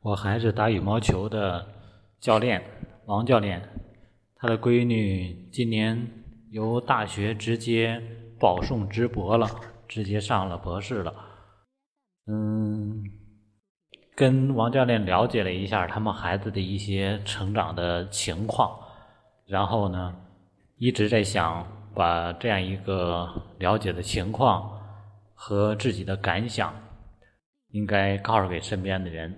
我孩子打羽毛球的教练王教练，他的闺女今年由大学直接保送直博了，直接上了博士了。嗯，跟王教练了解了一下他们孩子的一些成长的情况，然后呢，一直在想把这样一个了解的情况和自己的感想，应该告诉给身边的人。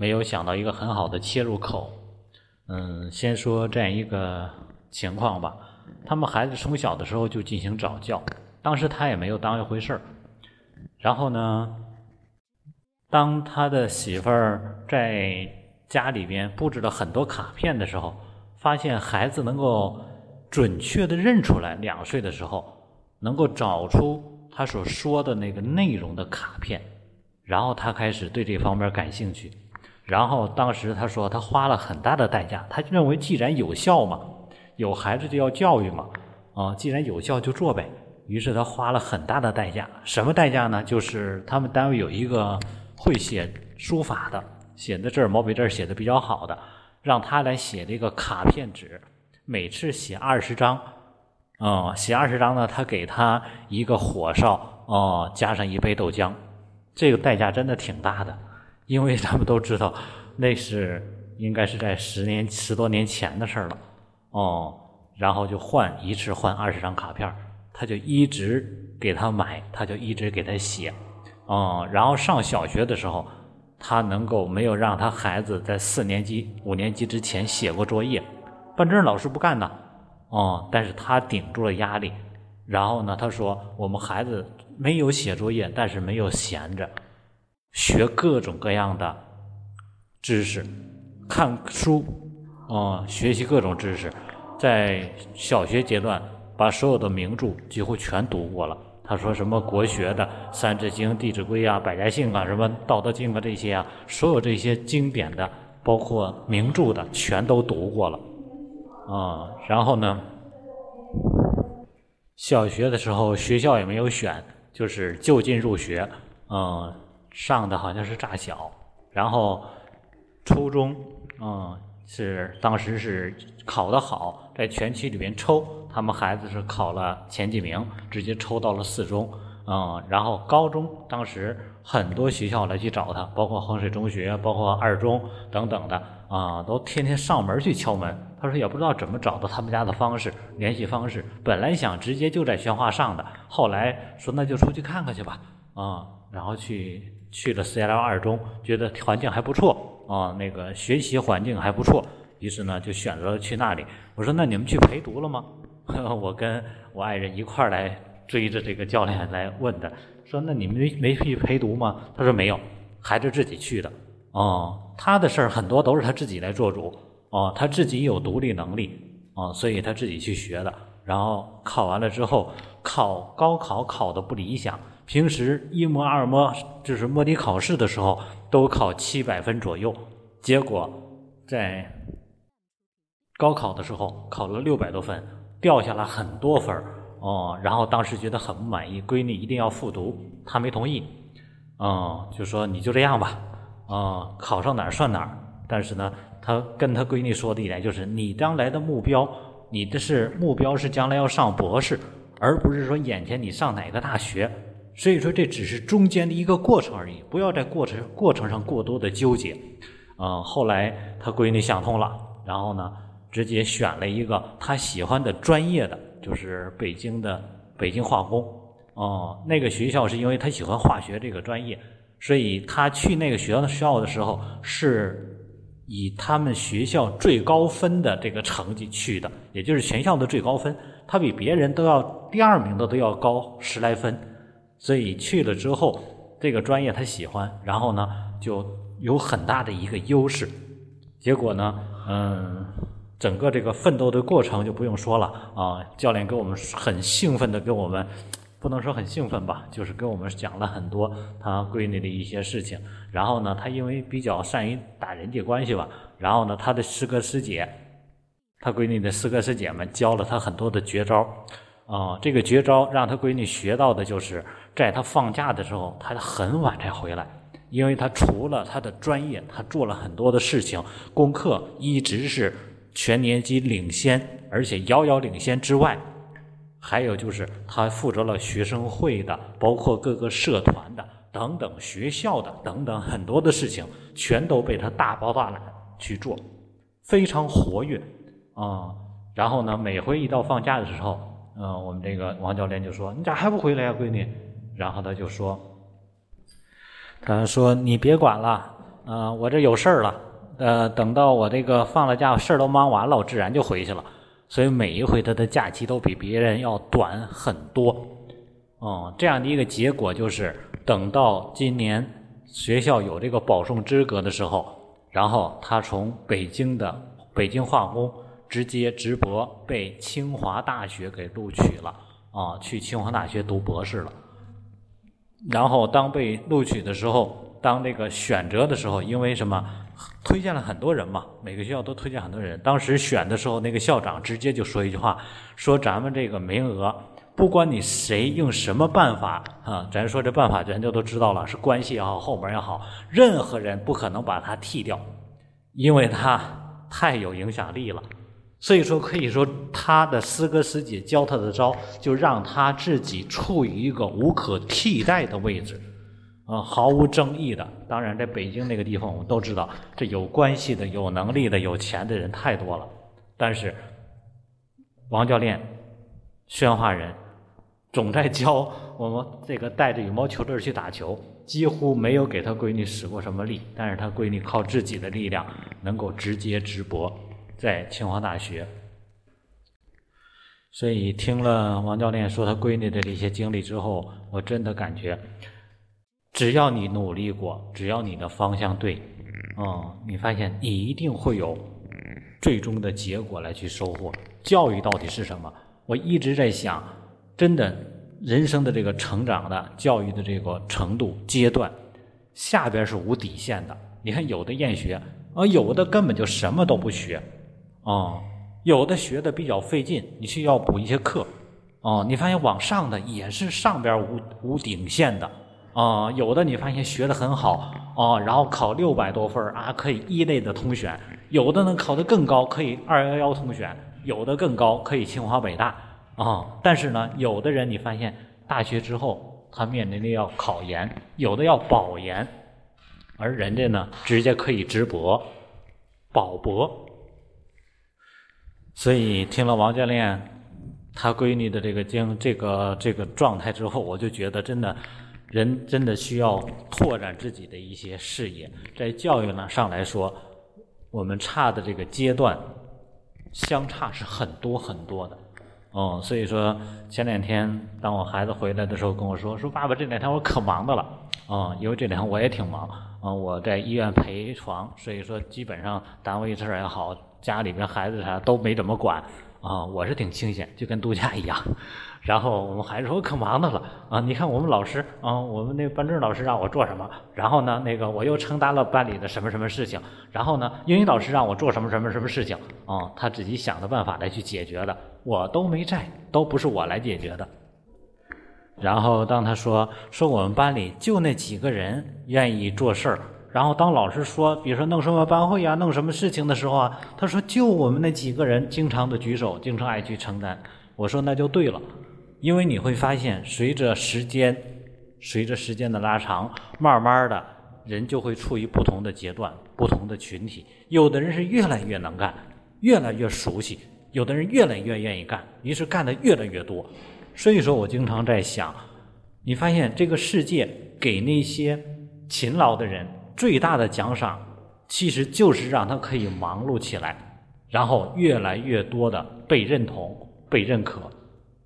没有想到一个很好的切入口，嗯，先说这样一个情况吧。他们孩子从小的时候就进行早教，当时他也没有当一回事儿。然后呢，当他的媳妇儿在家里边布置了很多卡片的时候，发现孩子能够准确的认出来，两岁的时候能够找出他所说的那个内容的卡片，然后他开始对这方面感兴趣。然后当时他说他花了很大的代价，他认为既然有效嘛，有孩子就要教育嘛，啊，既然有效就做呗。于是他花了很大的代价，什么代价呢？就是他们单位有一个会写书法的，写的字毛笔字写的比较好的，让他来写这个卡片纸，每次写二十张，啊，写二十张呢，他给他一个火烧，哦，加上一杯豆浆，这个代价真的挺大的。因为他们都知道，那是应该是在十年十多年前的事了，哦，然后就换一次换二十张卡片他就一直给他买，他就一直给他写，哦，然后上小学的时候，他能够没有让他孩子在四年级、五年级之前写过作业，班主任老师不干呢，哦，但是他顶住了压力，然后呢，他说我们孩子没有写作业，但是没有闲着。学各种各样的知识，看书，啊，学习各种知识，在小学阶段把所有的名著几乎全读过了。他说什么国学的《三字经》《弟子规》啊，《百家姓》啊，什么《道德经》啊这些啊，所有这些经典的，包括名著的，全都读过了。啊，然后呢，小学的时候学校也没有选，就是就近入学，嗯。上的好像是炸小，然后初中，嗯，是当时是考得好，在全区里面抽，他们孩子是考了前几名，直接抽到了四中，嗯，然后高中当时很多学校来去找他，包括衡水中学，包括二中等等的，啊，都天天上门去敲门。他说也不知道怎么找到他们家的方式联系方式，本来想直接就在宣化上的，后来说那就出去看看去吧，啊，然后去。去了 CL 二中，觉得环境还不错啊，那个学习环境还不错，于是呢就选择了去那里。我说：“那你们去陪读了吗？” 我跟我爱人一块儿来追着这个教练来问的，说：“那你们没没去陪读吗？”他说：“没有，孩子自己去的。”哦，他的事儿很多都是他自己来做主哦，他自己有独立能力哦，所以他自己去学的。然后考完了之后，考高考考的不理想。平时一模二模就是模拟考试的时候都考七百分左右，结果在高考的时候考了六百多分，掉下了很多分哦。然后当时觉得很不满意，闺女一定要复读，她没同意，嗯，就说你就这样吧，啊，考上哪儿算哪儿。但是呢，他跟他闺女说的一点就是，你将来的目标，你的是目标是将来要上博士，而不是说眼前你上哪个大学。所以说，这只是中间的一个过程而已，不要在过程过程上过多的纠结。嗯，后来他闺女想通了，然后呢，直接选了一个他喜欢的专业的，就是北京的北京化工。哦，那个学校是因为他喜欢化学这个专业，所以他去那个学校的校的时候，是以他们学校最高分的这个成绩去的，也就是全校的最高分，他比别人都要第二名的都要高十来分。所以去了之后，这个专业他喜欢，然后呢就有很大的一个优势。结果呢，嗯，整个这个奋斗的过程就不用说了啊。教练给我们很兴奋的给我们，不能说很兴奋吧，就是给我们讲了很多他闺女的一些事情。然后呢，他因为比较善于打人际关系吧，然后呢，他的师哥师姐，他闺女的师哥师姐们教了他很多的绝招。啊，这个绝招让他闺女学到的就是。在他放假的时候，他很晚才回来，因为他除了他的专业，他做了很多的事情，功课一直是全年级领先，而且遥遥领先之外，还有就是他负责了学生会的，包括各个社团的等等学校的等等很多的事情，全都被他大包大揽去做，非常活跃啊。然后呢，每回一到放假的时候，嗯，我们这个王教练就说：“你咋还不回来呀，闺女？”然后他就说。他说：“你别管了，呃，我这有事儿了，呃，等到我这个放了假，事儿都忙完了，我自然就回去了。所以每一回他的假期都比别人要短很多，哦，这样的一个结果就是，等到今年学校有这个保送资格的时候，然后他从北京的北京化工直接直博被清华大学给录取了，啊，去清华大学读博士了。”然后当被录取的时候，当这个选择的时候，因为什么推荐了很多人嘛，每个学校都推荐很多人。当时选的时候，那个校长直接就说一句话，说咱们这个名额，不管你谁用什么办法啊，咱说这办法咱就都知道了，是关系也好，后门也好，任何人不可能把他替掉，因为他太有影响力了。所以说，可以说他的师哥师姐教他的招，就让他自己处于一个无可替代的位置，啊，毫无争议的。当然，在北京那个地方，我们都知道，这有关系的、有能力的、有钱的人太多了。但是，王教练，宣化人，总在教我们这个带着羽毛球队去打球，几乎没有给他闺女使过什么力。但是他闺女靠自己的力量，能够直接直播。在清华大学，所以听了王教练说他闺女的这些经历之后，我真的感觉，只要你努力过，只要你的方向对，嗯，你发现你一定会有最终的结果来去收获。教育到底是什么？我一直在想，真的，人生的这个成长的教育的这个程度阶段，下边是无底线的。你看，有的厌学，而有的根本就什么都不学。啊，有的学的比较费劲，你需要补一些课。哦，你发现往上的也是上边无无顶线的。啊，有的你发现学的很好，啊，然后考六百多分啊，可以一类的通选；有的呢考得更高，可以二幺幺通选；有的更高，可以清华北大。啊，但是呢，有的人你发现大学之后他面临的要考研，有的要保研，而人家呢直接可以直博、保博。所以听了王教练他闺女的这个经这个这个状态之后，我就觉得真的，人真的需要拓展自己的一些视野。在教育呢上来说，我们差的这个阶段相差是很多很多的。哦，所以说前两天当我孩子回来的时候跟我说说爸爸这两天我可忙的了。啊，因为这两天我也挺忙啊，我在医院陪床，所以说基本上单位事儿也好。家里边孩子啥都没怎么管啊，我是挺清闲，就跟度假一样。然后我们孩子说可忙的了啊，你看我们老师啊，我们那班主任老师让我做什么，然后呢，那个我又承担了班里的什么什么事情，然后呢，英语老师让我做什么什么什么事情啊，他自己想的办法来去解决的，我都没在，都不是我来解决的。然后当他说说我们班里就那几个人愿意做事儿。然后当老师说，比如说弄什么班会呀，弄什么事情的时候啊，他说就我们那几个人经常的举手，经常爱去承担。我说那就对了，因为你会发现，随着时间，随着时间的拉长，慢慢的人就会处于不同的阶段，不同的群体。有的人是越来越能干，越来越熟悉；有的人越来越愿意干，于是干的越来越多。所以说我经常在想，你发现这个世界给那些勤劳的人。最大的奖赏，其实就是让他可以忙碌起来，然后越来越多的被认同、被认可，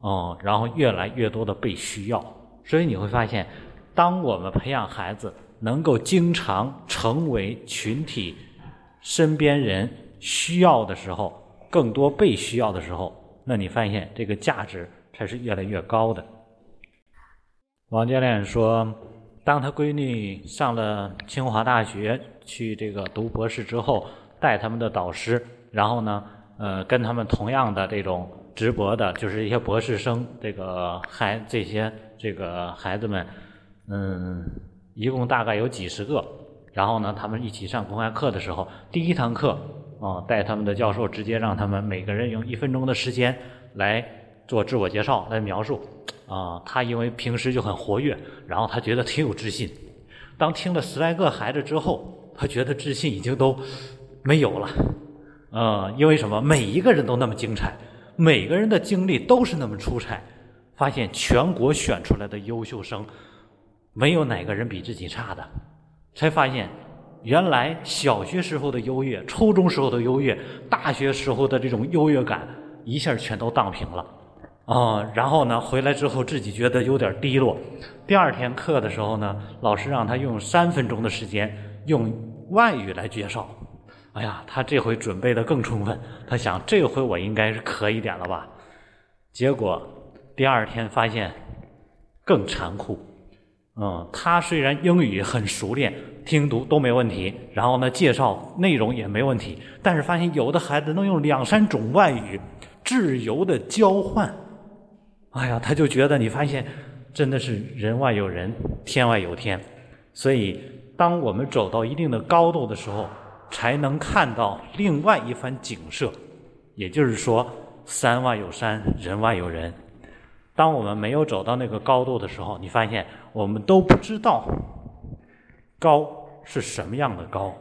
哦，然后越来越多的被需要。所以你会发现，当我们培养孩子能够经常成为群体身边人需要的时候，更多被需要的时候，那你发现这个价值才是越来越高的。王教练说。当他闺女上了清华大学去这个读博士之后，带他们的导师，然后呢，呃，跟他们同样的这种直博的，就是一些博士生，这个孩这些这个孩子们，嗯，一共大概有几十个。然后呢，他们一起上公开课的时候，第一堂课啊，带他们的教授直接让他们每个人用一分钟的时间来做自我介绍，来描述。啊，他因为平时就很活跃，然后他觉得挺有自信。当听了十来个孩子之后，他觉得自信已经都没有了。呃，因为什么？每一个人都那么精彩，每个人的经历都是那么出彩。发现全国选出来的优秀生，没有哪个人比自己差的。才发现，原来小学时候的优越、初中时候的优越、大学时候的这种优越感，一下全都荡平了。啊，然后呢，回来之后自己觉得有点低落。第二天课的时候呢，老师让他用三分钟的时间用外语来介绍。哎呀，他这回准备的更充分，他想这回我应该是可以点了吧？结果第二天发现更残酷。嗯，他虽然英语很熟练，听读都没问题，然后呢，介绍内容也没问题，但是发现有的孩子能用两三种外语自由的交换。哎呀，他就觉得你发现真的是人外有人，天外有天。所以，当我们走到一定的高度的时候，才能看到另外一番景色。也就是说，山外有山，人外有人。当我们没有走到那个高度的时候，你发现我们都不知道高是什么样的高。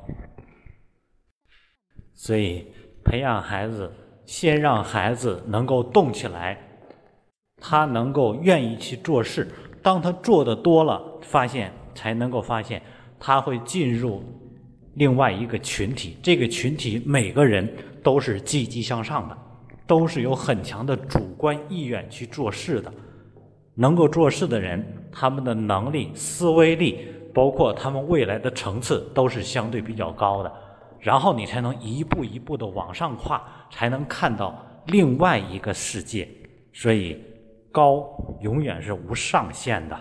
所以，培养孩子，先让孩子能够动起来。他能够愿意去做事，当他做的多了，发现才能够发现，他会进入另外一个群体。这个群体每个人都是积极向上的，都是有很强的主观意愿去做事的。能够做事的人，他们的能力、思维力，包括他们未来的层次，都是相对比较高的。然后你才能一步一步的往上跨，才能看到另外一个世界。所以。高永远是无上限的。